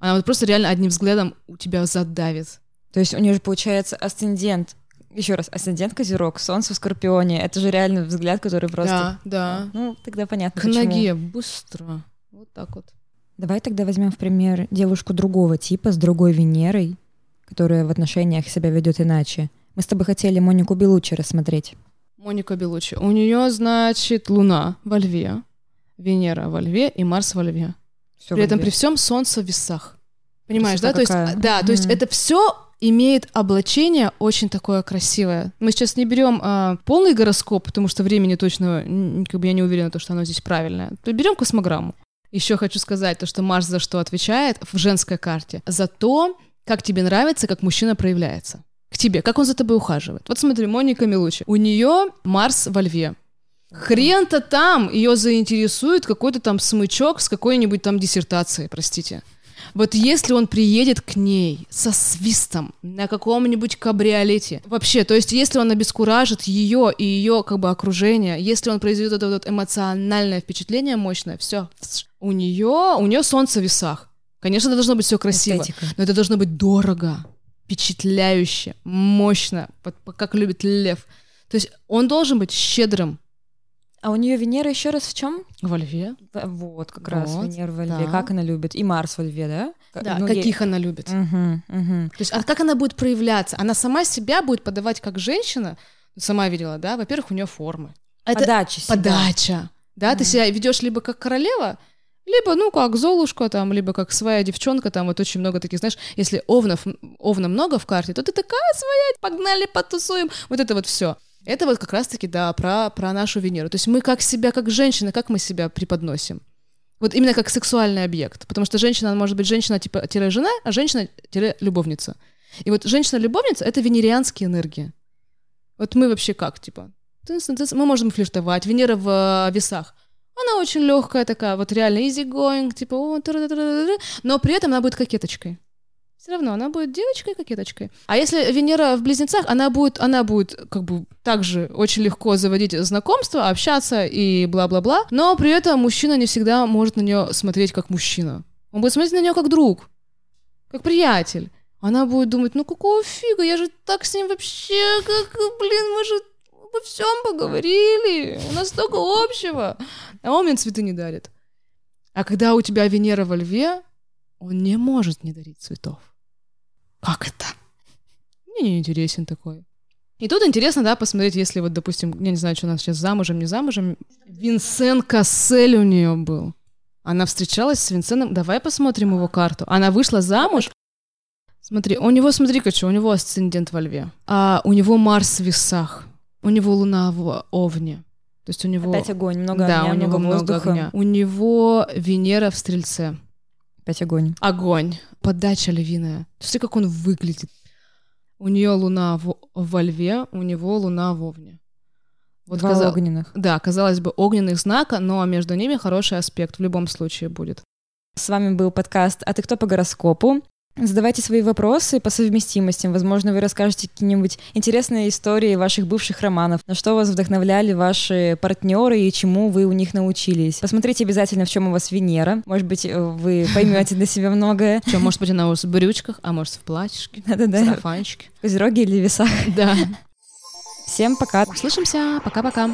Она вот просто реально одним взглядом у тебя задавит. То есть у нее же получается асцендент. Еще раз, асцендент Козерог, Солнце в Скорпионе. Это же реально взгляд, который просто... Да, да. Ну, тогда понятно, К почему. ноге, быстро. Вот так вот. Давай тогда возьмем в пример девушку другого типа, с другой Венерой, которая в отношениях себя ведет иначе. Мы с тобой хотели Монику Белучи рассмотреть. Моника Белучи. У нее, значит, Луна во Льве, Венера во Льве и Марс во Льве. Всё при этом во при всем Солнце в весах. Понимаешь, да? Красота То есть, какая. а, да, то есть Мгм. это все имеет облачение очень такое красивое. Мы сейчас не берем а, полный гороскоп, потому что времени точно, как бы я не уверена, то, что оно здесь правильное. Берем космограмму. Еще хочу сказать то, что Марс за что отвечает в женской карте? За то, как тебе нравится, как мужчина проявляется. к тебе, как он за тобой ухаживает. Вот смотри, Моника Милучи. У нее Марс во льве. Хрен-то там ее заинтересует какой-то там смычок с какой-нибудь там диссертацией, простите. Вот если он приедет к ней со свистом на каком-нибудь кабриолете, вообще, то есть если он обескуражит ее и ее как бы окружение, если он произведет это вот эмоциональное впечатление мощное, все, у нее, у нее солнце в весах. Конечно, это должно быть все красиво, Эстетика. но это должно быть дорого, впечатляюще, мощно, как любит лев. То есть он должен быть щедрым, А у нее Венера еще раз в чем? во льве. Вот, как раз Вот, Венера во льве. да. Как она любит? И Марс во льве, да? Да, Ну, ей- каких она любит. Мгм, мгм. То есть, а как она будет проявляться? Она сама себя будет подавать как женщина, сама видела, да? Во-первых, у нее формы. Это Подача себя. подача. Да, ты себя ведешь либо как королева, либо, ну, как Золушка там, либо как своя девчонка, там вот очень много таких, знаешь, если овнов, овна много в карте, то ты такая своя, погнали, потусуем, вот это вот все. Это вот как раз-таки, да, про, про нашу Венеру. То есть мы как себя, как женщины, как мы себя преподносим. Вот именно как сексуальный объект. Потому что женщина, она может быть женщина типа жена, а женщина тире любовница. И вот женщина-любовница — это венерианские энергии. Вот мы вообще как, типа? Мы можем флиртовать. Венера в э, весах. Она очень легкая такая, вот реально easy going, типа, но при этом она будет кокеточкой. Все равно она будет девочкой-кокеточкой. А если Венера в близнецах, она будет, она будет как бы также очень легко заводить знакомства, общаться и бла-бла-бла, но при этом мужчина не всегда может на нее смотреть как мужчина. Он будет смотреть на нее как друг, как приятель. Она будет думать, ну какого фига, я же так с ним вообще, как, блин, мы же обо всем поговорили, у нас столько общего. А он мне цветы не дарит. А когда у тебя Венера во льве, он не может не дарить цветов. Как это? Мне не интересен такой. И тут интересно, да, посмотреть, если вот, допустим, я не знаю, что у нас сейчас замужем, не замужем, Винсен Кассель у нее был. Она встречалась с Винсеном. Давай посмотрим его карту. Она вышла замуж. Смотри, у него, смотри-ка, что, у него асцендент во льве. А у него Марс в весах. У него Луна в Овне. То есть у него... Опять огонь, много да, огня, у него много воздуха. огня. У него Венера в Стрельце. Опять огонь. Огонь. Подача львиная. Смотри, как он выглядит. У нее Луна в, во Льве, у него Луна в Овне. Вот Два каза- огненных. Да, казалось бы, огненных знака, но между ними хороший аспект в любом случае будет. С вами был подкаст «А ты кто по гороскопу?». Задавайте свои вопросы по совместимостям. Возможно, вы расскажете какие-нибудь интересные истории ваших бывших романов, на что вас вдохновляли ваши партнеры и чему вы у них научились. Посмотрите обязательно, в чем у вас Венера. Может быть, э, вы поймете для себя многое. Что, может быть, она у вас в брючках, а может, в платьишке, в сарафанчике. Козероги или весах. Да. Всем пока. Услышимся. Пока-пока.